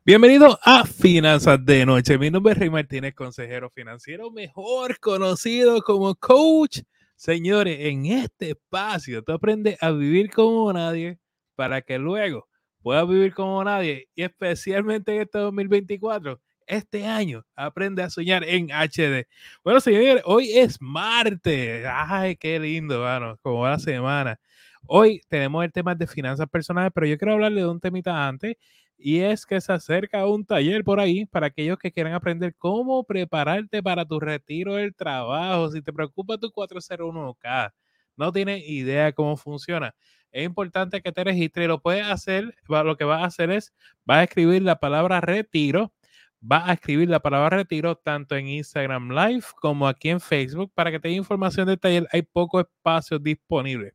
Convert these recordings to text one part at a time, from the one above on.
Bienvenido a Finanzas de Noche. Mi nombre es Rey Martínez, consejero financiero, mejor conocido como coach. Señores, en este espacio tú aprendes a vivir como nadie para que luego puedas vivir como nadie y especialmente en este 2024 este año aprende a soñar en HD. Bueno, señores, hoy es martes. Ay, qué lindo, mano, como la semana. Hoy tenemos el tema de finanzas personales, pero yo quiero hablarle de un temita antes y es que se acerca un taller por ahí para aquellos que quieran aprender cómo prepararte para tu retiro del trabajo. Si te preocupa tu 401k, no tienes idea cómo funciona. Es importante que te registres. Lo puedes hacer. Lo que vas a hacer es, vas a escribir la palabra retiro. Vas a escribir la palabra retiro tanto en Instagram Live como aquí en Facebook para que te información del taller. Hay poco espacio disponible.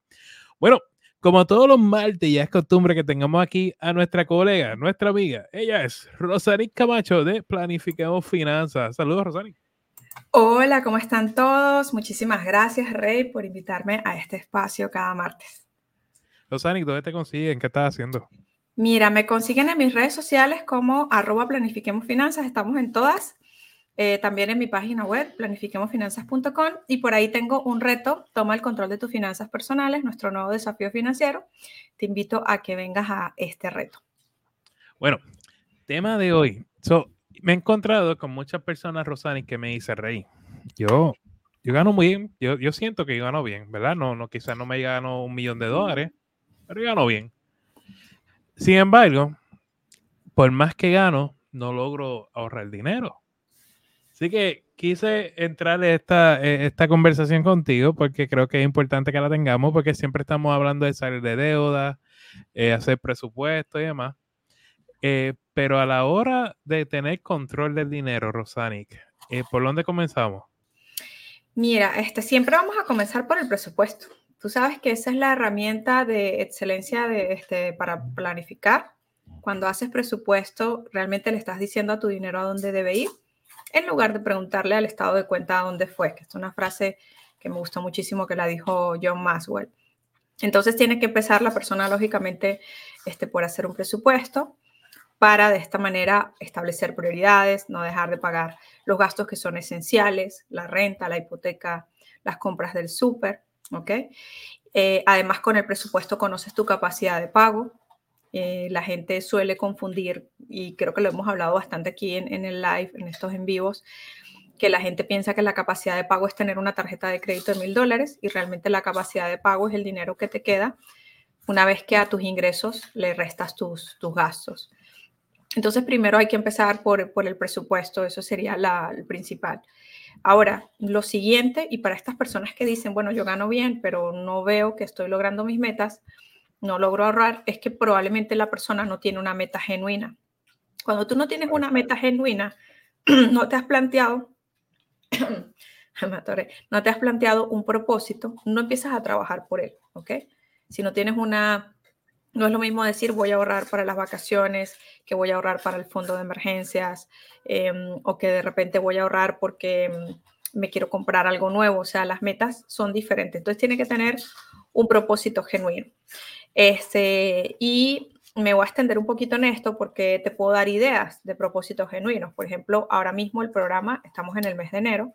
Bueno, como todos los martes, ya es costumbre que tengamos aquí a nuestra colega, nuestra amiga. Ella es Rosanic Camacho de Planifiquemos Finanzas. Saludos, Rosanic. Hola, ¿cómo están todos? Muchísimas gracias, Rey, por invitarme a este espacio cada martes. Rosanic, ¿dónde te consiguen? ¿Qué estás haciendo? Mira, me consiguen en mis redes sociales como arroba planifiquemos finanzas. Estamos en todas. Eh, también en mi página web, planifiquemosfinanzas.com, y por ahí tengo un reto, toma el control de tus finanzas personales, nuestro nuevo desafío financiero. Te invito a que vengas a este reto. Bueno, tema de hoy. me he encontrado con muchas personas, Rosani, que me dicen, Rey, yo, yo gano muy bien, yo, yo siento que yo gano bien, ¿verdad? No, no, quizás no me gano un millón de dólares, pero yo gano bien. Sin embargo, por más que gano, no logro ahorrar dinero. Así que quise entrar en esta, esta conversación contigo porque creo que es importante que la tengamos porque siempre estamos hablando de salir de deuda, eh, hacer presupuesto y demás. Eh, pero a la hora de tener control del dinero, Rosanic, eh, ¿por dónde comenzamos? Mira, este, siempre vamos a comenzar por el presupuesto. Tú sabes que esa es la herramienta de excelencia de, este, para planificar. Cuando haces presupuesto, realmente le estás diciendo a tu dinero a dónde debe ir en lugar de preguntarle al estado de cuenta dónde fue, que es una frase que me gustó muchísimo que la dijo John Maswell. Entonces tiene que empezar la persona, lógicamente, este, por hacer un presupuesto para de esta manera establecer prioridades, no dejar de pagar los gastos que son esenciales, la renta, la hipoteca, las compras del súper, ¿ok? Eh, además, con el presupuesto conoces tu capacidad de pago, eh, la gente suele confundir, y creo que lo hemos hablado bastante aquí en, el live, en estos en vivos, que la gente piensa que la capacidad de pago es tener una tarjeta de crédito de mil dólares y realmente la capacidad de pago es el dinero que te queda una vez que a tus ingresos le restas tus, tus gastos. Entonces, primero hay que empezar por, por el presupuesto, eso sería la, el principal. Ahora, lo siguiente, y para estas personas que dicen, bueno, yo gano bien, pero no veo que estoy logrando mis metas, no logro ahorrar, es que probablemente la persona no tiene una meta genuina. Cuando tú no tienes una meta genuina, no te has planteado, no te has planteado un propósito, no empiezas a trabajar por él, ¿ok? Si no tienes una, no es lo mismo decir voy a ahorrar para las vacaciones, que voy a ahorrar para el fondo de emergencias, em, o que de repente voy a ahorrar porque em, me quiero comprar algo nuevo, o sea, las metas son diferentes. Entonces tiene que tener un propósito genuino. Este, y me voy a extender un poquito en esto porque te puedo dar ideas de propósitos genuinos. Por ejemplo, ahora mismo el programa, estamos en el mes de enero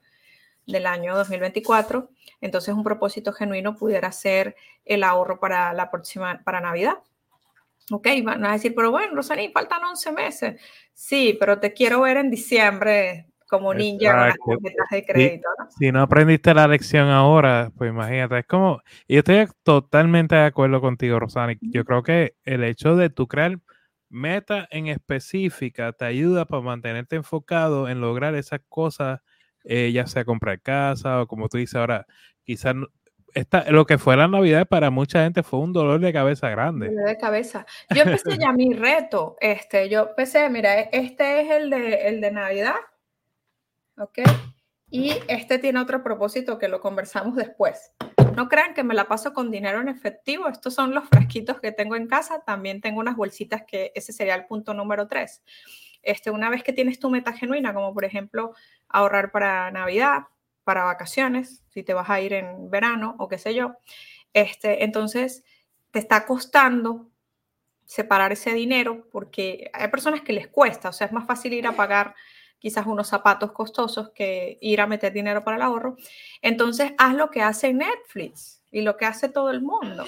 del año 2024, entonces un propósito genuino pudiera ser el ahorro para la próxima, para Navidad. Ok, van a decir, pero bueno, Rosaní, faltan 11 meses. Sí, pero te quiero ver en diciembre como ninja con las de crédito. Si, ¿no? aprendiste la lección ahora, pues imagínate, es como, y yo estoy totalmente de acuerdo contigo, Rosani. Yo creo que el hecho de tú crear meta en específica te ayuda para mantenerte enfocado en lograr esas cosas, eh, ya sea comprar casa o como tú dices ahora, quizás esta, lo que fue la Navidad para mucha gente fue un dolor de cabeza grande. Dolor de cabeza. Yo empecé ya mi reto. Este, yo empecé, mira, este es el de, el de Navidad. ¿Ok? Y este tiene otro propósito que lo conversamos después. No crean que me la paso con dinero en efectivo. Estos son los frasquitos que tengo en casa. También tengo unas bolsitas que ese sería el punto número tres. Este, una vez que tienes tu meta genuina, como por ejemplo ahorrar para Navidad, para vacaciones, si te vas a ir en verano o qué sé yo, este, entonces te está costando separar ese dinero porque hay personas que les cuesta, o sea, es más fácil ir a pagar quizás unos zapatos costosos que ir a meter dinero para el ahorro. Entonces, haz lo que hace Netflix y lo que hace todo el mundo.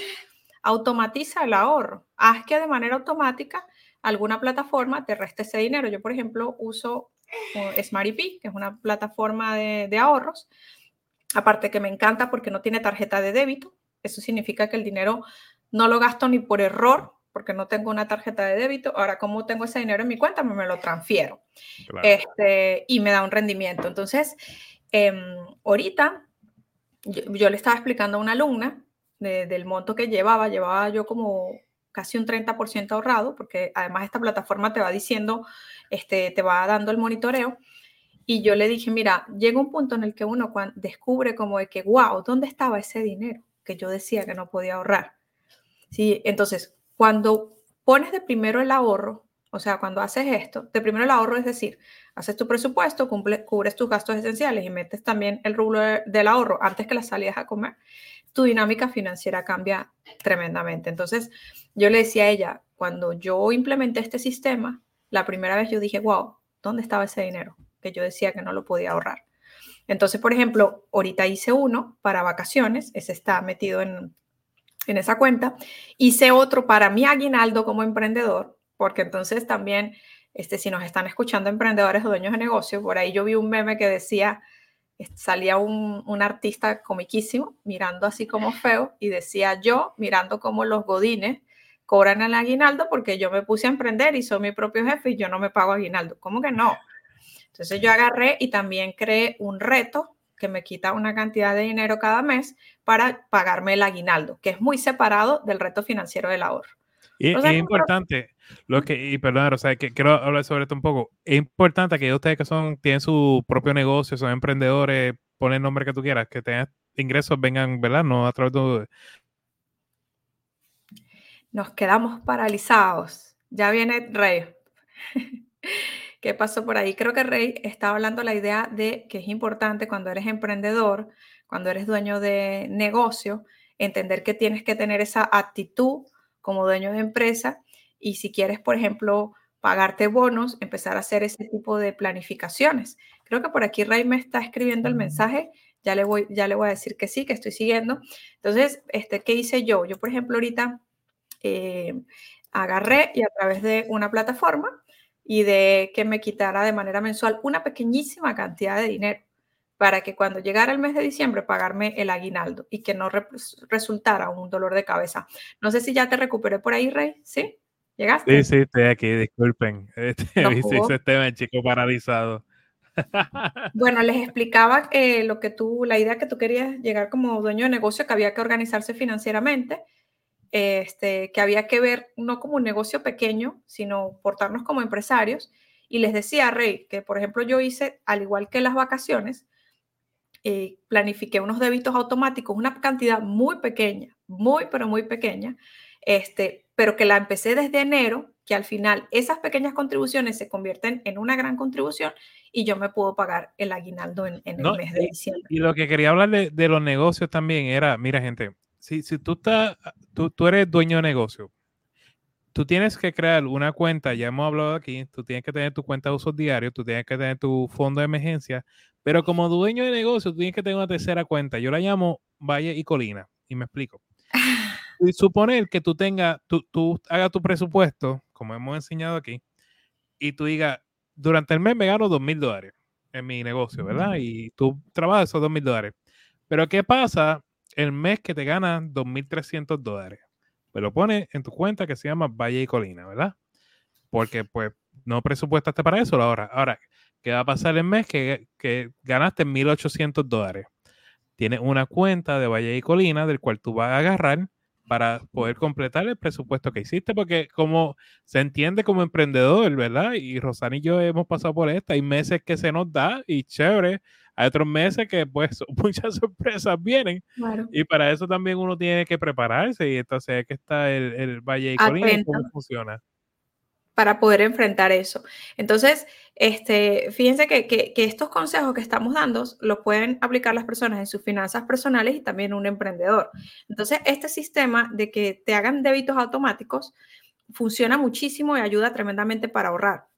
Automatiza el ahorro. Haz que de manera automática alguna plataforma te reste ese dinero. Yo, por ejemplo, uso uh, SmartEP, que es una plataforma de ahorros. Aparte que me encanta porque no tiene tarjeta de débito. Eso significa que el dinero no lo gasto ni por error, porque no tengo una tarjeta de débito. Ahora, como tengo ese dinero en mi cuenta, me, lo transfiero. Este, y me da un rendimiento. Entonces, em, ahorita yo, le estaba explicando a una alumna del monto que llevaba, llevaba yo como casi un 30% ahorrado, porque además esta plataforma te va diciendo, este, te va dando el monitoreo. Y yo le dije, mira, llega un punto en el que uno descubre como de que, wow, ¿dónde estaba ese dinero que yo decía que no podía ahorrar? Sí, entonces, cuando pones de primero el ahorro, o sea, cuando haces esto, de primero el ahorro es decir, haces tu presupuesto, cubres tus gastos esenciales y metes también el rublo del ahorro antes que las salidas a comer, tu dinámica financiera cambia tremendamente. Entonces, yo le decía a ella, cuando yo implementé este sistema, la primera vez yo dije, wow, ¿dónde estaba ese dinero? Que yo decía que no lo podía ahorrar. Entonces, por ejemplo, ahorita hice uno para vacaciones, ese está metido en, en esa cuenta. Hice otro para mi aguinaldo como emprendedor, porque entonces también, este, si nos están escuchando emprendedores o dueños de negocio, por ahí yo vi un meme que decía, salía un, un, artista comiquísimo mirando así como feo y decía yo mirando como los godines cobran el aguinaldo porque yo me puse a emprender y soy mi propio jefe y yo no me pago aguinaldo. ¿Cómo que no? Entonces yo agarré y también creé un reto que me quita una cantidad de dinero cada mes para pagarme el aguinaldo, que es muy separado del reto financiero del ahorro. Y es importante, lo que, y perdón, o sea, que quiero hablar sobre esto un poco. Es importante que ustedes que son, tienen su propio negocio, son emprendedores, ponen el nombre que tú quieras, que tengan ingresos, vengan, ¿verdad? No a través de... Nos quedamos paralizados. Ya viene Rey. ¿Qué pasó por ahí? Creo que Rey estaba hablando la idea de que es importante cuando eres emprendedor, cuando eres dueño de negocio, entender que tienes que tener esa actitud como dueño de empresa y si quieres, por ejemplo, pagarte bonos, empezar a hacer ese tipo de planificaciones. Creo que por aquí Rey me está escribiendo el mensaje, ya le voy, ya le voy a decir que sí, que estoy siguiendo. Entonces, este, ¿qué hice yo? Yo, por ejemplo, ahorita eh, agarré y a través de una plataforma y de que me quitara de manera mensual una pequeñísima cantidad de dinero para que cuando llegara el mes de diciembre pagarme el aguinaldo y que no resultara un dolor de cabeza. No sé si ya te recuperé por ahí, Rey, ¿sí? ¿Llegaste? Sí, sí, estoy aquí, disculpen. Este, no chico paralizado. Bueno, les explicaba eh, lo que tú, la idea que tú querías llegar como dueño de negocio, que había que organizarse financieramente este, que había que ver no como un negocio pequeño, sino portarnos como empresarios. Y les decía, Rey, que por ejemplo yo hice, al igual que las vacaciones, eh, planifiqué unos débitos automáticos, una cantidad muy pequeña, muy, pero muy pequeña, este, pero que la empecé desde enero, que al final esas pequeñas contribuciones se convierten en una gran contribución y yo me puedo pagar el aguinaldo en, el mes de diciembre. Y, lo que quería hablar de, de, los negocios también era, mira gente, si, si tú, estás, tú, tú eres dueño de negocio, tú tienes que crear una cuenta, ya hemos hablado aquí, tú tienes que tener tu cuenta de usos diarios, tú tienes que tener tu fondo de emergencia, pero como dueño de negocio, tú tienes que tener una tercera cuenta. Yo la llamo Valle y Colina, y me explico. Y suponer que tú tengas, tú, tú hagas tu presupuesto, como hemos enseñado aquí, y tú digas, durante el mes me gano dos mil dólares en mi negocio, ¿verdad? Y tú trabajas esos dos mil dólares. Pero ¿qué pasa el mes que te ganan 2.300 dólares. Pues lo pones en tu cuenta que se llama Valle y Colina, ¿verdad? Porque pues no presupuestaste para eso ahora. Ahora, ¿qué va a pasar el mes que, que ganaste 1.800 dólares? Tienes una cuenta de Valle y Colina del cual tú vas a agarrar para poder completar el presupuesto que hiciste, porque como se entiende como emprendedor, ¿verdad? Y Rosana y yo hemos pasado por esta, hay meses que se nos da y chévere, hay otros meses que pues muchas sorpresas vienen y para eso también uno tiene que prepararse y entonces es que está el, el Valle y cómo funciona. Para poder enfrentar eso. Entonces, este, fíjense que, que, que, estos consejos que estamos dando los pueden aplicar las personas en sus finanzas personales y también un emprendedor. Entonces, este sistema de que te hagan débitos automáticos funciona muchísimo y ayuda tremendamente para ahorrar.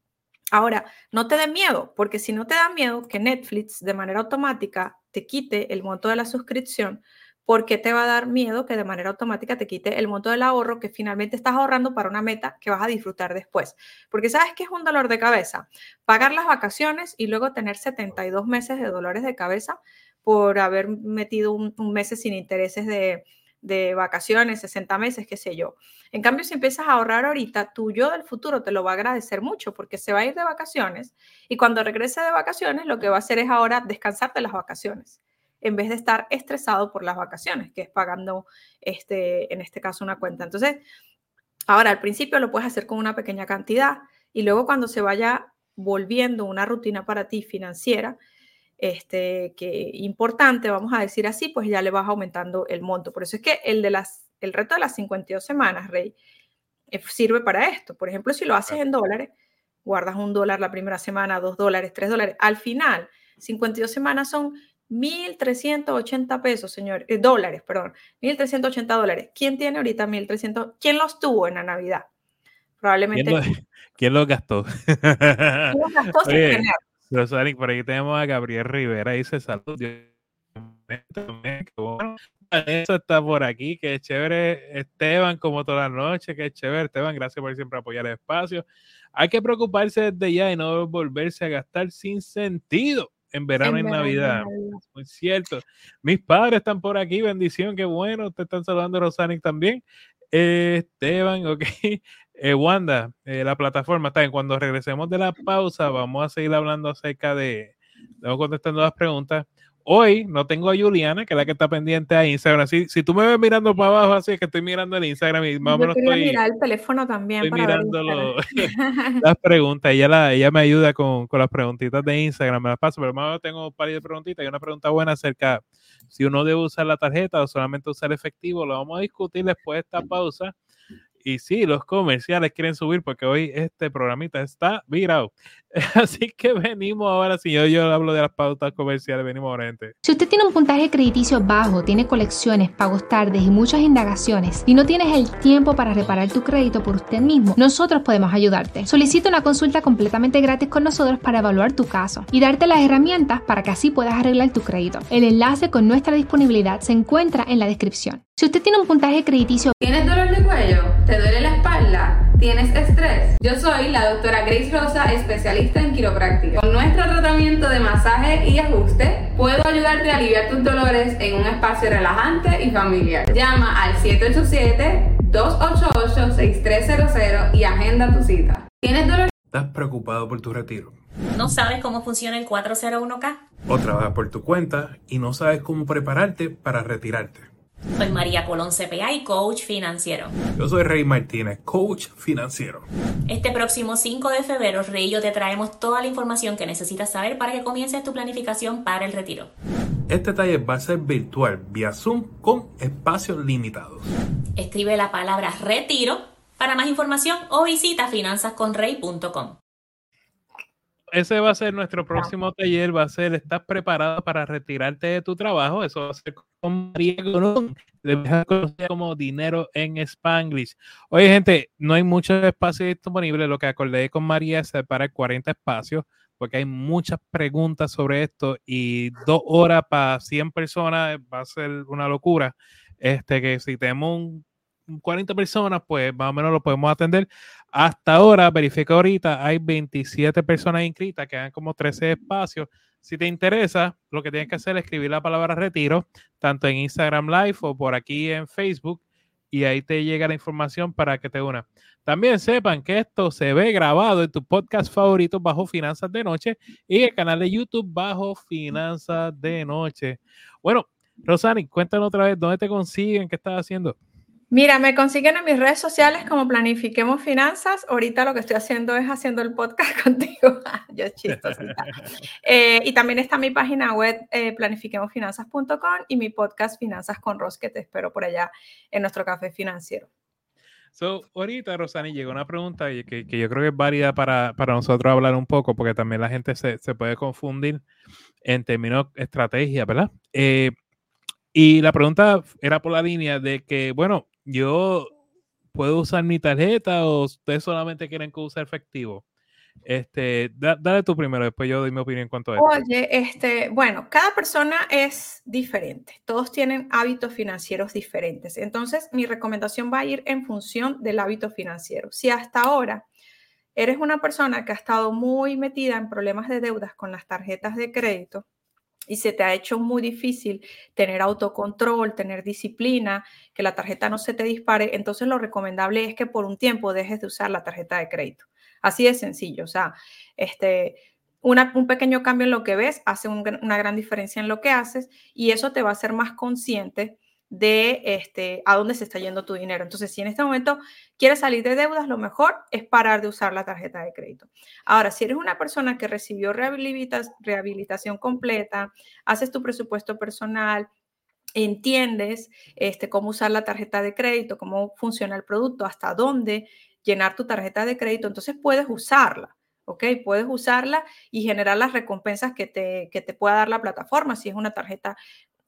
Ahora, no te den miedo, porque si no te da miedo que Netflix de manera automática te quite el monto de la suscripción, ¿por qué te va a dar miedo que de manera automática te quite el monto del ahorro que finalmente estás ahorrando para una meta que vas a disfrutar después? Porque sabes que es un dolor de cabeza. Pagar las vacaciones y luego tener 72 meses de dolores de cabeza por haber metido un, un mes sin intereses de, de vacaciones, 60 meses, qué sé yo. En cambio, si empiezas a ahorrar ahorita, tu yo del futuro te lo va a agradecer mucho porque se va a ir de vacaciones y cuando regrese de vacaciones lo que va a hacer es ahora descansar de las vacaciones en vez de estar estresado por las vacaciones, que es pagando, este, en este caso, una cuenta. Entonces, ahora al principio lo puedes hacer con una pequeña cantidad y luego cuando se vaya volviendo una rutina para ti financiera, este, que importante, vamos a decir así, pues ya le vas aumentando el monto. Por eso es que el, de las, el reto de las 52 semanas, Rey, eh, sirve para esto. Por ejemplo, si lo haces en dólares, guardas un dólar la primera semana, dos dólares, tres dólares. Al final, 52 semanas son 1.380 pesos, señor, eh, dólares, perdón, 1.380 dólares. ¿Quién tiene ahorita 1.300? ¿Quién los tuvo en la Navidad? Probablemente. ¿Quién, los gastó? ¿Quién los gastó sin tener? Rosalind, por ahí tenemos a Gabriel Rivera, dice salud. Eso está por aquí, que chévere Esteban, como toda la noche, que chévere Esteban, gracias por siempre apoyar el espacio. Hay que preocuparse desde ya y no volverse a gastar sin sentido en verano y Navidad. Muy cierto. Mis padres están por aquí, bendición, qué bueno, te están saludando Rosanic también. Esteban, ok. Eh, Wanda, eh, la plataforma está en cuando regresemos de la pausa, vamos a seguir hablando acerca de, vamos contestando las preguntas. Hoy no tengo a Juliana, que es la que está pendiente a Instagram. Si, si tú me ves mirando para abajo, así es que estoy mirando el Instagram y más o menos estoy. mirar el teléfono también. Estoy mirando las preguntas. Ella, la, ella me ayuda con, con, las preguntitas de Instagram, me las paso, pero más tengo un par de preguntitas. y una pregunta buena acerca si uno debe usar la tarjeta o solamente usar efectivo. Lo vamos a discutir después de esta pausa. Y sí, los comerciales quieren subir porque hoy este programita está virado. Así que venimos ahora, si yo, yo hablo de las pautas comerciales, venimos ahora, gente. Si usted tiene un puntaje crediticio bajo, tiene colecciones, pagos tardes y muchas indagaciones y no tienes el tiempo para reparar tu crédito por usted mismo, nosotros podemos ayudarte. Solicita una consulta completamente gratis con nosotros para evaluar tu caso y darte las herramientas para que así puedas arreglar tu crédito. El enlace con nuestra disponibilidad se encuentra en la descripción. Si usted tiene un puntaje crediticio... ¿Tienes dolor de cuello? ¿Te duele la espalda? ¿Tienes estrés? Yo soy la doctora Grace Rosa, especialista en quiropráctica. Con nuestro tratamiento de masaje y ajuste, puedo ayudarte a aliviar tus dolores en un espacio relajante y familiar. Llama al 787-288-6300 y agenda tu cita. ¿Tienes dolor? ¿Estás preocupado por tu retiro? ¿No sabes cómo funciona el 401k? ¿O trabajas por tu cuenta y no sabes cómo prepararte para retirarte? Soy María Colón CPA y coach financiero. Yo soy Rey Martínez, coach financiero. Este próximo 5 de febrero, Rey y yo te traemos toda la información que necesitas saber para que comiences tu planificación para el retiro. Este taller va a ser virtual, vía Zoom, con espacios limitados. Escribe la palabra retiro para más información o visita finanzasconrey.com ese va a ser nuestro próximo taller, va a ser, ¿estás preparada para retirarte de tu trabajo? Eso va a ser con María Colón, como Dinero en Spanglish. Oye, gente, no hay mucho espacio disponible, lo que acordé con María es separar 40 espacios, porque hay muchas preguntas sobre esto y dos horas para 100 personas va a ser una locura. Este, que si tenemos un 40 personas, pues más o menos lo podemos atender. Hasta ahora, verifica ahorita, hay 27 personas inscritas, quedan como 13 espacios. Si te interesa, lo que tienes que hacer es escribir la palabra retiro, tanto en Instagram Live o por aquí en Facebook, y ahí te llega la información para que te una. También sepan que esto se ve grabado en tu podcast favorito bajo Finanzas de Noche y el canal de YouTube bajo Finanzas de Noche. Bueno, Rosani, cuéntanos otra vez dónde te consiguen, qué estás haciendo. Mira, me consiguen en mis redes sociales como Planifiquemos Finanzas. Ahorita lo que estoy haciendo es haciendo el podcast contigo. Yo chistosita. Eh, y también está mi página web eh, planifiquemosfinanzas.com y mi podcast Finanzas con Ros, que te espero por allá en nuestro café financiero. So, ahorita, Rosani, llegó una pregunta que, que yo creo que es válida para, para, nosotros hablar un poco, porque también la gente se, se puede confundir en términos de estrategia, ¿verdad? Eh, y la pregunta era por la línea de que, bueno, yo ¿puedo usar mi tarjeta o ustedes solamente quieren que use efectivo? Este, dale tú primero, después yo doy mi opinión en cuanto a esto. Oye, este, bueno, cada persona es diferente. Todos tienen hábitos financieros diferentes. Entonces, mi recomendación va a ir en función del hábito financiero. Si hasta ahora eres una persona que ha estado muy metida en problemas de deudas con las tarjetas de crédito, y se te ha hecho muy difícil tener autocontrol, tener disciplina, que la tarjeta no se te dispare, entonces lo recomendable es que por un tiempo dejes de usar la tarjeta de crédito. Así de sencillo, o sea, este, un pequeño cambio en lo que ves hace una gran diferencia en lo que haces y eso te va a hacer más consciente de este, a dónde se está yendo tu dinero. Entonces, si en este momento quieres salir de deudas, lo mejor es parar de usar la tarjeta de crédito. Ahora, si eres una persona que recibió rehabilitación completa, haces tu presupuesto personal, entiendes este, cómo usar la tarjeta de crédito, cómo funciona el producto, hasta dónde llenar tu tarjeta de crédito, entonces puedes usarla, ¿ok? Puedes usarla y generar las recompensas que te, que te pueda dar la plataforma, si es una tarjeta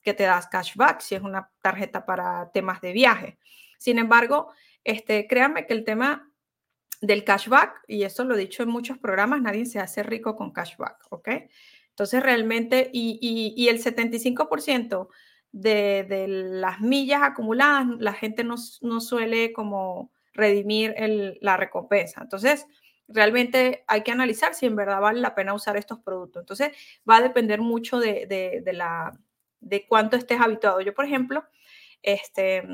que te das cashback, si es una tarjeta para temas de viaje. Sin embargo, este, créanme que el tema del cashback, y eso lo he dicho en muchos programas, nadie se hace rico con cashback, ¿ok? Entonces realmente, y, y, el 75% de, de, las millas acumuladas, la gente no, no suele como redimir la recompensa. Entonces, realmente hay que analizar si en verdad vale la pena usar estos productos. Entonces, va a depender mucho de, la, de cuánto estés habituado. Yo, por ejemplo, este,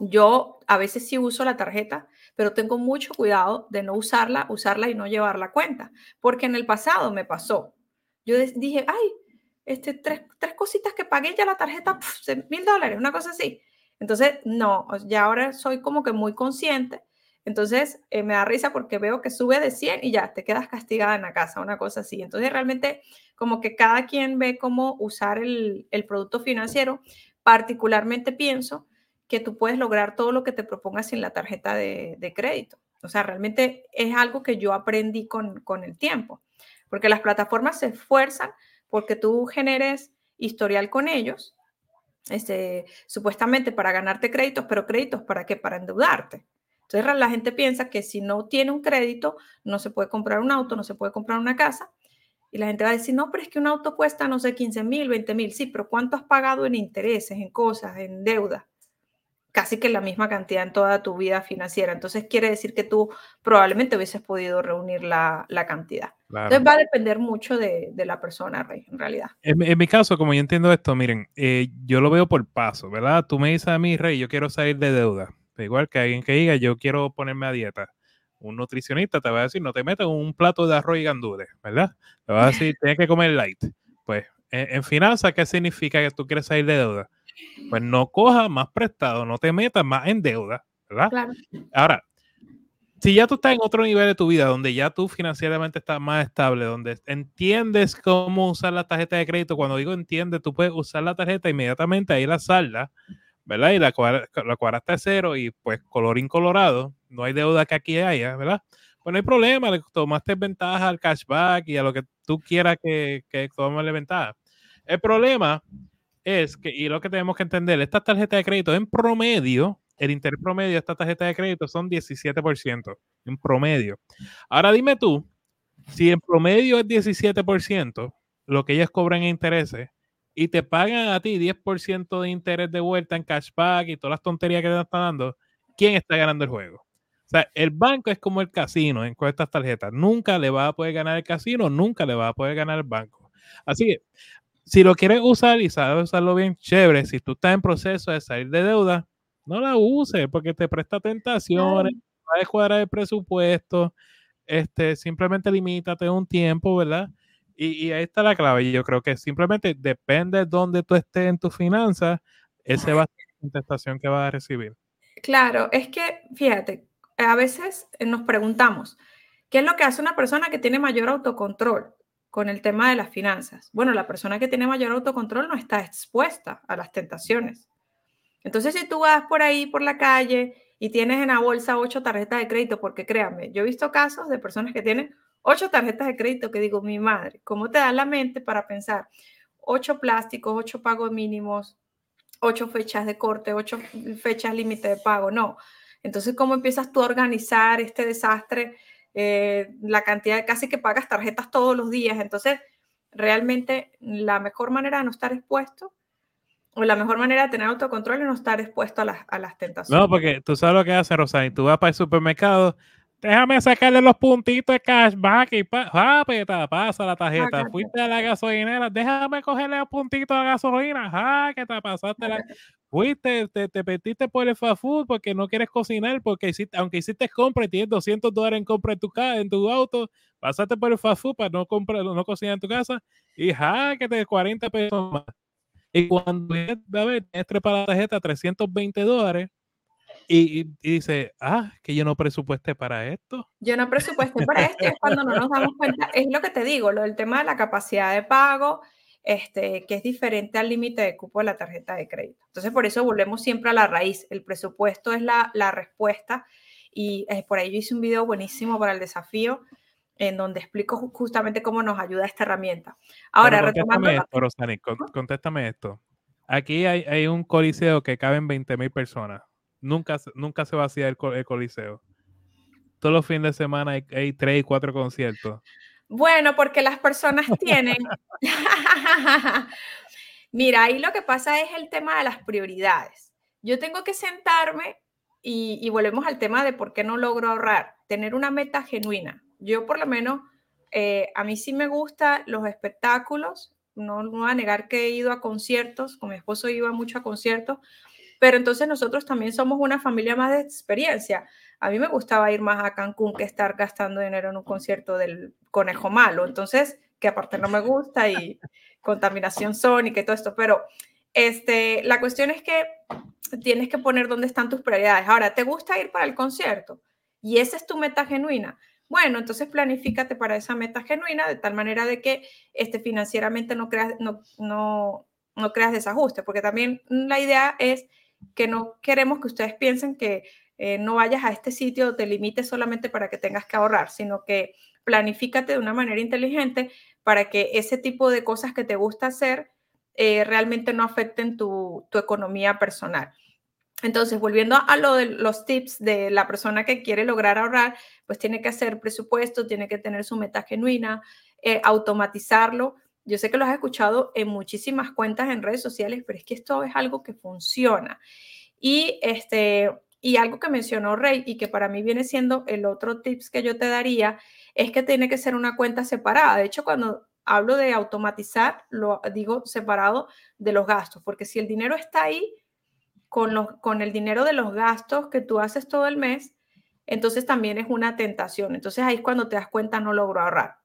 yo a veces sí uso la tarjeta, pero tengo mucho cuidado de no usarla, usarla y no llevar la cuenta, porque en el pasado me pasó. Yo dije, ay, este, tres, tres cositas que pagué ya la tarjeta, mil dólares, una cosa así. Entonces, no, ya ahora soy como que muy consciente. Entonces, eh, me da risa porque veo que sube de 100 y ya te quedas castigada en la casa, una cosa así. Entonces, realmente, como que cada quien ve cómo usar el, producto financiero. Particularmente pienso que tú puedes lograr todo lo que te propongas sin la tarjeta de, crédito. O sea, realmente es algo que yo aprendí con, con el tiempo, porque las plataformas se esfuerzan porque tú generes historial con ellos este, supuestamente para ganarte créditos, pero créditos para qué? Para endeudarte. Entonces la gente piensa que si no tiene un crédito, no se puede comprar un auto, no se puede comprar una casa. Y la gente va a decir, no, pero es que un auto cuesta, no sé, 15 mil, 20 mil. Sí, pero ¿cuánto has pagado en intereses, en cosas, en deuda? casi que la misma cantidad en toda tu vida financiera. Entonces quiere decir que tú probablemente hubieses podido reunir la, cantidad. Entonces va a depender mucho de, la persona, Rey, en realidad. En, mi caso, como yo entiendo esto, miren, eh, yo lo veo por paso, ¿verdad? Tú me dices a mí, Rey, yo quiero salir de deuda. Igual que alguien que diga, yo quiero ponerme a dieta. Un nutricionista te va a decir, no te metas un plato de arroz y gandules, ¿verdad? Te va a decir, tienes que comer light. Pues, en, en finanzas, ¿qué significa que tú quieres salir de deuda? pues no cojas más prestado, no te metas más en deuda, ¿verdad? Claro. Ahora, si ya tú estás en otro nivel de tu vida, donde ya tú financieramente estás más estable, donde entiendes cómo usar la tarjeta de crédito, cuando digo entiendes, tú puedes usar la tarjeta inmediatamente ahí la salda, ¿verdad? Y la, la cuadraste a cero y pues color incolorado, no hay deuda que aquí haya, ¿verdad? Pues no hay problema, le tomaste ventaja al cashback y a lo que tú quieras que, que tomarle ventaja. El problema es que, y lo que tenemos que entender, estas tarjetas de crédito en promedio, el interés promedio de esta tarjeta de crédito son 17%, en promedio. Ahora dime tú, si en promedio es 17%, lo que ellas cobran en intereses, y te pagan a ti 10% de interés de vuelta en cashback y todas las tonterías que te están dando, ¿quién está ganando el juego? O sea, el banco es como el casino en con estas tarjetas. Nunca le va a poder ganar el casino, nunca le va a poder ganar el banco. Así que si lo quieres usar y sabes usarlo bien, chévere. Si tú estás en proceso de salir de deuda, no la uses porque te presta tentaciones, va a cuadrar el presupuesto, este, simplemente limítate un tiempo, ¿verdad? Y, ahí está la clave. Y yo creo que simplemente depende de dónde tú estés en tus finanzas, ese va a ser la contestación que vas a recibir. Claro, es que, fíjate, a veces nos preguntamos, ¿qué es lo que hace una persona que tiene mayor autocontrol? con el tema de las finanzas. Bueno, la persona que tiene mayor autocontrol no está expuesta a las tentaciones. Entonces, si tú vas por ahí, por la calle, y tienes en la bolsa ocho tarjetas de crédito, porque créanme, yo he visto casos de personas que tienen ocho tarjetas de crédito que digo, mi madre, ¿cómo te da la mente para pensar ocho plásticos, ocho pagos mínimos, ocho fechas de corte, ocho fechas límite de pago? No, Entonces, ¿cómo empiezas tú a organizar este desastre? Eh, la cantidad de casi que pagas tarjetas todos los días. Entonces, realmente la mejor manera de no estar expuesto o la mejor manera de tener autocontrol es no estar expuesto a las, a las tentaciones. No, porque tú sabes lo que hace, Rosani. Tú vas para el supermercado, déjame sacarle los puntitos de cashback y pa pasa la tarjeta. Fuiste a la gasolinera, déjame cogerle los puntitos a la gasolina. Ah, que te pasaste la fuiste, te, te metiste por el fast food porque no quieres cocinar, porque hiciste, aunque hiciste compra y tienes 200 dólares en compra en tu, en tu auto, pasaste por el fast food para no, comprar, no cocinar en tu casa y ja, que te 40 pesos más. Y cuando a ver, tienes para la tarjeta 320 dólares y, y, dice, ah, que yo no presupuesté para esto. Yo no presupuesté para esto, es cuando no nos damos cuenta, es lo que te digo, lo del tema de la capacidad de pago, este, que es diferente al límite de cupo de la tarjeta de crédito. Entonces, por eso volvemos siempre a la raíz. El presupuesto es la, la respuesta y eh, por ahí yo hice un video buenísimo para el desafío en donde explico justamente cómo nos ayuda esta herramienta. Ahora, retomando... Esto, Rosani, contéstame esto. Aquí hay, hay, un coliseo que caben 20 mil personas. Nunca, nunca se vacía el, el, coliseo. Todos los fines de semana hay, hay tres y cuatro conciertos. Bueno, porque las personas tienen... Mira, ahí lo que pasa es el tema de las prioridades. Yo tengo que sentarme y, volvemos al tema de por qué no logro ahorrar, tener una meta genuina. Yo por lo menos, eh, a mí sí me gustan los espectáculos, no, no voy a negar que he ido a conciertos, con mi esposo iba mucho a conciertos, pero entonces nosotros también somos una familia más de experiencia. A mí me gustaba ir más a Cancún que estar gastando dinero en un concierto del conejo malo. Entonces, que aparte no me gusta y contaminación sónica y todo esto, pero este, la cuestión es que tienes que poner dónde están tus prioridades. Ahora, ¿te gusta ir para el concierto? Y esa es tu meta genuina. Bueno, entonces planifícate para esa meta genuina de tal manera de que este, financieramente no creas, no, no, no creas desajuste, porque también la idea es que no queremos que ustedes piensen que eh, no vayas a este sitio, te limites solamente para que tengas que ahorrar, sino que planifícate de una manera inteligente para que ese tipo de cosas que te gusta hacer eh, realmente no afecten tu, tu, economía personal. Entonces, volviendo a lo de los tips de la persona que quiere lograr ahorrar, pues tiene que hacer presupuesto, tiene que tener su meta genuina, eh, automatizarlo. Yo sé que lo has escuchado en muchísimas cuentas en redes sociales, pero es que esto es algo que funciona. Y este, y algo que mencionó Rey y que para mí viene siendo el otro tips que yo te daría es que tiene que ser una cuenta separada. De hecho, cuando hablo de automatizar, lo digo separado de los gastos, porque si el dinero está ahí con, los, con el dinero de los gastos que tú haces todo el mes, entonces también es una tentación. Entonces ahí es cuando te das cuenta, no logro ahorrar.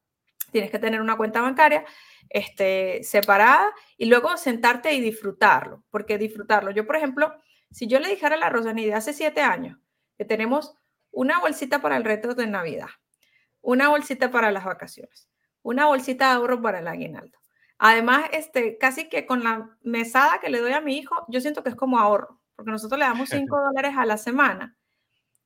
Tienes que tener una cuenta bancaria este, separada y luego sentarte y disfrutarlo, porque disfrutarlo. Yo, por ejemplo, si yo le dijera a la Rosanide de hace siete años que tenemos una bolsita para el reto de Navidad, una bolsita para las vacaciones, una bolsita de ahorro para el aguinaldo. Además, este, casi que con la mesada que le doy a mi hijo, yo siento que es como ahorro, porque nosotros le damos cinco dólares a la semana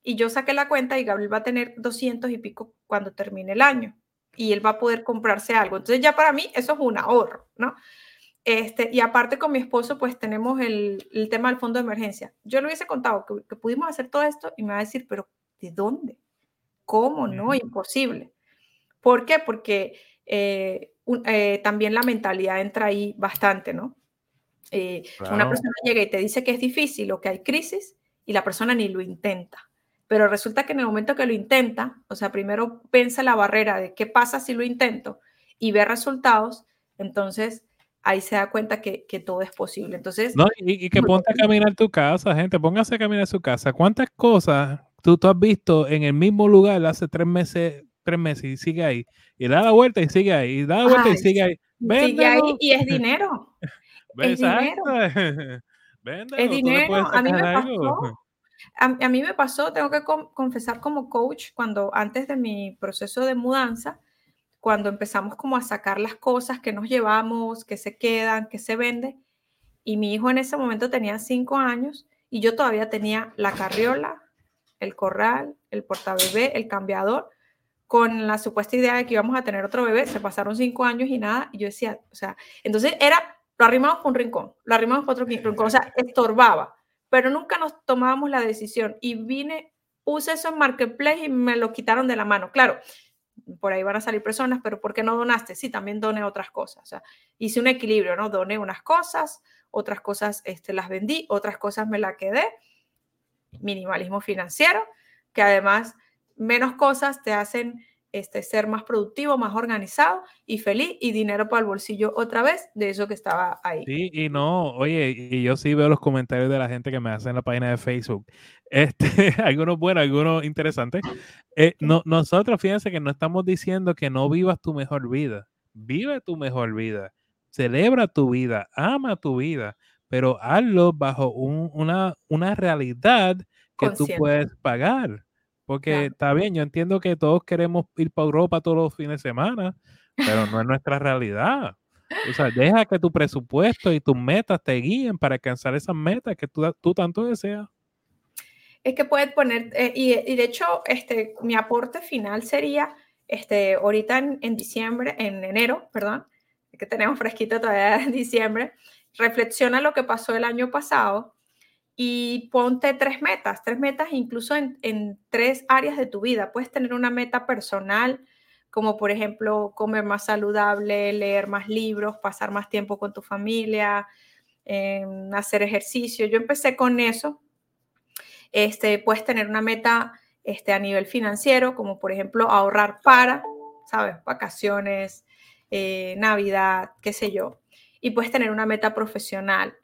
y yo saqué la cuenta y Gabriel va a tener 200 y pico cuando termine el año y él va a poder comprarse algo. Entonces ya para mí eso es un ahorro, ¿no? Este, y aparte con mi esposo, pues tenemos el, el tema del fondo de emergencia. Yo le hubiese contado que, que, pudimos hacer todo esto y me va a decir, pero ¿de dónde? ¿Cómo? No, imposible. ¿Por qué? Porque eh, eh, también la mentalidad entra ahí bastante, ¿no? Eh, claro. Una persona llega y te dice que es difícil o que hay crisis y la persona ni lo intenta. Pero resulta que en el momento que lo intenta, o sea, primero piensa la barrera de qué pasa si lo intento y ve resultados, entonces ahí se da cuenta que, que, todo es posible. Entonces, no, y, y que ponte a caminar tu casa, gente, póngase a caminar su casa. ¿Cuántas cosas tú, tú has visto en el mismo lugar hace tres meses, tres meses y sigue ahí? Y da la vuelta y sigue ahí, y da la vuelta Ay, y sigue ahí. Sigue ahí y es dinero. es dinero. Es dinero. A mí me pasó. A, a, mí me pasó, tengo que confesar como coach, cuando antes de mi proceso de mudanza, cuando empezamos como a sacar las cosas que nos llevamos, que se quedan, que se venden. Y mi hijo en ese momento tenía cinco años y yo todavía tenía la carriola, el corral, el portabebé, el cambiador, con la supuesta idea de que íbamos a tener otro bebé. Se pasaron cinco años y nada. Y yo decía, o sea, entonces era, lo arrimamos por un rincón, lo arrimamos por otro rincón, o sea, estorbaba. Pero nunca nos tomábamos la decisión y vine, puse eso en Marketplace y me lo quitaron de la mano. Claro, por ahí van a salir personas, pero ¿por qué no donaste? Sí, también doné otras cosas. Hice un equilibrio, ¿no? Doné unas cosas, otras cosas este, las vendí, otras cosas me la quedé. Minimalismo financiero, que además menos cosas te hacen este, ser más productivo, más organizado y feliz y dinero para el bolsillo otra vez de eso que estaba ahí. Sí, y no, oye, y yo sí veo los comentarios de la gente que me hace en la página de Facebook. Este, algunos buenos, algunos interesantes. Eh, no, nosotros, fíjense que no estamos diciendo que no vivas tu mejor vida. Vive tu mejor vida. Celebra tu vida, ama tu vida, pero hazlo bajo una, una realidad que tú puedes pagar. Porque está bien, yo entiendo que todos queremos ir para Europa todos los fines de semana, pero no es nuestra realidad. O sea, deja que tu presupuesto y tus metas te guíen para alcanzar esas metas que tú, tú tanto deseas. Es que puedes poner, eh, y, y, de hecho, este, mi aporte final sería, este, ahorita en, en, diciembre, en enero, perdón, que tenemos fresquito todavía en diciembre, reflexiona lo que pasó el año pasado y ponte tres metas, tres metas incluso en, en, tres áreas de tu vida. Puedes tener una meta personal, como por ejemplo comer más saludable, leer más libros, pasar más tiempo con tu familia, eh, hacer ejercicio. Yo empecé con eso. Este, puedes tener una meta este, a nivel financiero, como por ejemplo ahorrar para, ¿sabes? Vacaciones, eh, Navidad, qué sé yo. Y puedes tener una meta profesional,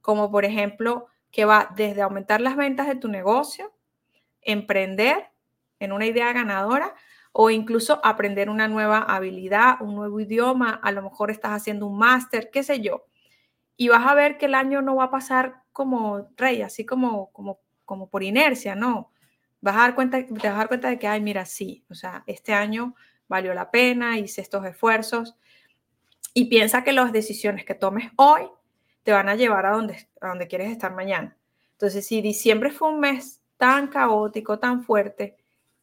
como por ejemplo que va desde aumentar las ventas de tu negocio, emprender en una idea ganadora o incluso aprender una nueva habilidad, un nuevo idioma, a lo mejor estás haciendo un máster, qué sé yo. Y vas a ver que el año no va a pasar como rey, así como, como, como por inercia, no. Vas a dar cuenta, te vas a dar cuenta de que, ay, mira, sí, o sea, este año valió la pena, hice estos esfuerzos. Y piensa que las decisiones que tomes hoy te van a llevar a donde, a donde quieres estar mañana. Entonces, si diciembre fue un mes tan caótico, tan fuerte,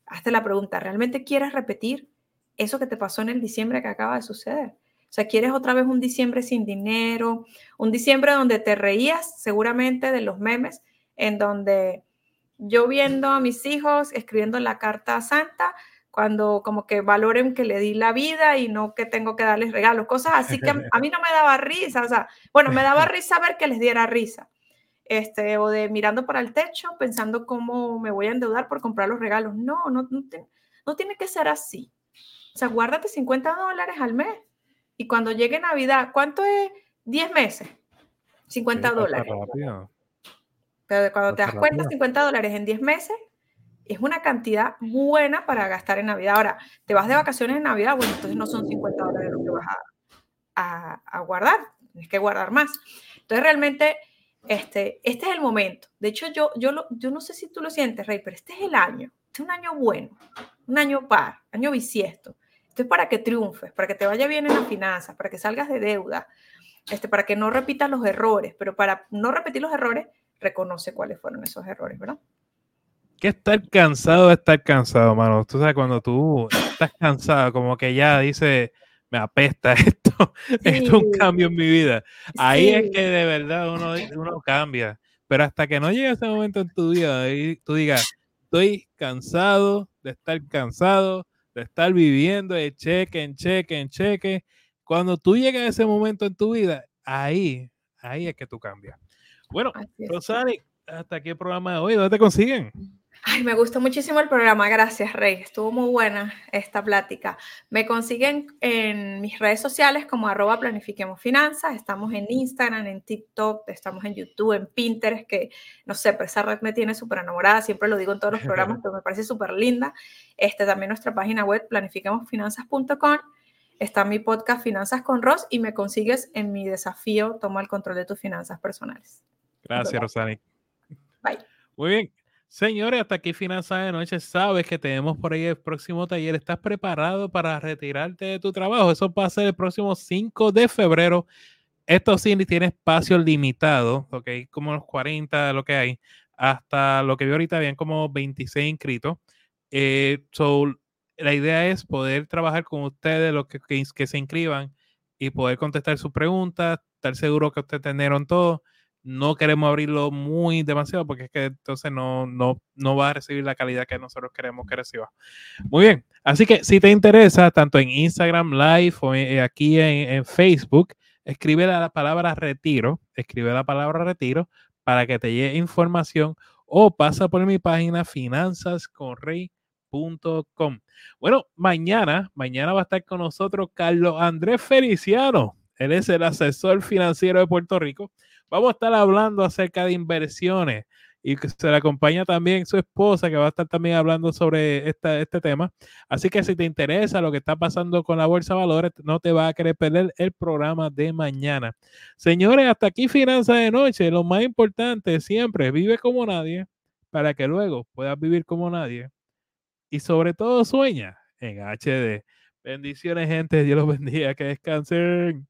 hazte la pregunta, ¿realmente quieres repetir eso que te pasó en el diciembre que acaba de suceder? O sea, ¿quieres otra vez un diciembre sin dinero? Un diciembre donde te reías seguramente de los memes, en donde yo viendo a mis hijos escribiendo la carta a Santa, cuando como que valoren que le di la vida y no que tengo que darles regalos, cosas así que a mí no me daba risa, o sea, bueno, me daba risa ver que les diera risa, este, o de mirando para el techo pensando cómo me voy a endeudar por comprar los regalos, no, no, no, tiene que ser así, o sea, guárdate 50 dólares al mes y cuando llegue Navidad, ¿cuánto es 10 meses? 50 dólares. Pero cuando te das cuenta, 50 dólares en 10 meses, es una cantidad buena para gastar en Navidad. Ahora, te vas de vacaciones en Navidad, bueno, entonces no son 50 dólares lo que vas a, a, guardar, tienes que guardar más. Entonces, realmente, este, este es el momento. De hecho, yo, yo, yo no sé si tú lo sientes, Rey, pero este es el año. Este es un año bueno, un año par, año bisiesto. Esto es para que triunfes, para que te vaya bien en las finanzas, para que salgas de deuda, este, para que no repitas los errores, pero para no repetir los errores, reconoce cuáles fueron esos errores, ¿verdad? Que estar cansado de estar cansado, mano. Tú sabes, cuando tú estás cansado, como que ya dice, me apesta esto, esto es un cambio en mi vida. Ahí es que de verdad uno, uno cambia. Pero hasta que no llegue ese momento en tu vida y tú digas, estoy cansado de estar cansado, de estar viviendo de cheque en cheque en cheque. Cuando tú llegas a ese momento en tu vida, ahí, ahí es que tú cambias. Bueno, Rosari, hasta aquí el programa de hoy. ¿Dónde te consiguen? Ay, me gustó muchísimo el programa, gracias Rey, estuvo muy buena esta plática. Me consiguen en mis redes sociales como arroba planifiquemos finanzas, estamos en Instagram, en TikTok, estamos en YouTube, en Pinterest, que no sé, pero esa red me tiene súper enamorada, siempre lo digo en todos los programas, pero me parece súper linda. Este, también nuestra página web planifiquemosfinanzas.com, está mi podcast Finanzas con Ross y me consigues en mi desafío Toma el control de tus finanzas personales. Gracias, Rosani. Bye. Muy bien. Señores, hasta aquí Finanzas de Noche. Sabes que tenemos por ahí el próximo taller. ¿Estás preparado para retirarte de tu trabajo? Eso va a ser el próximo 5 de febrero. Esto sí tiene espacio limitado, ¿ok? Como los 40, lo que hay. Hasta lo que vi ahorita, habían como 26 inscritos. Eh, la idea es poder trabajar con ustedes, los que, que, se inscriban, y poder contestar sus preguntas, estar seguro que ustedes tendieron todo no queremos abrirlo muy demasiado porque es que entonces no, no, no va a recibir la calidad que nosotros queremos que reciba. Muy bien, así que si te interesa, tanto en Instagram Live o aquí en, en Facebook, escribe la palabra retiro, escribe la palabra retiro para que te llegue información o pasa por mi página finanzasconrey.com. Bueno, mañana, mañana va a estar con nosotros Carlos Andrés Feliciano. Él es el asesor financiero de Puerto Rico. Vamos a estar hablando acerca de inversiones y se le acompaña también su esposa que va a estar también hablando sobre este tema. Así que si te interesa lo que está pasando con la Bolsa Valores, no te va a querer perder el programa de mañana. Señores, hasta aquí Finanzas de Noche. Lo más importante siempre, vive como nadie para que luego puedas vivir como nadie. Y sobre todo sueña en HD. Bendiciones, gente. Dios los bendiga. Que descansen.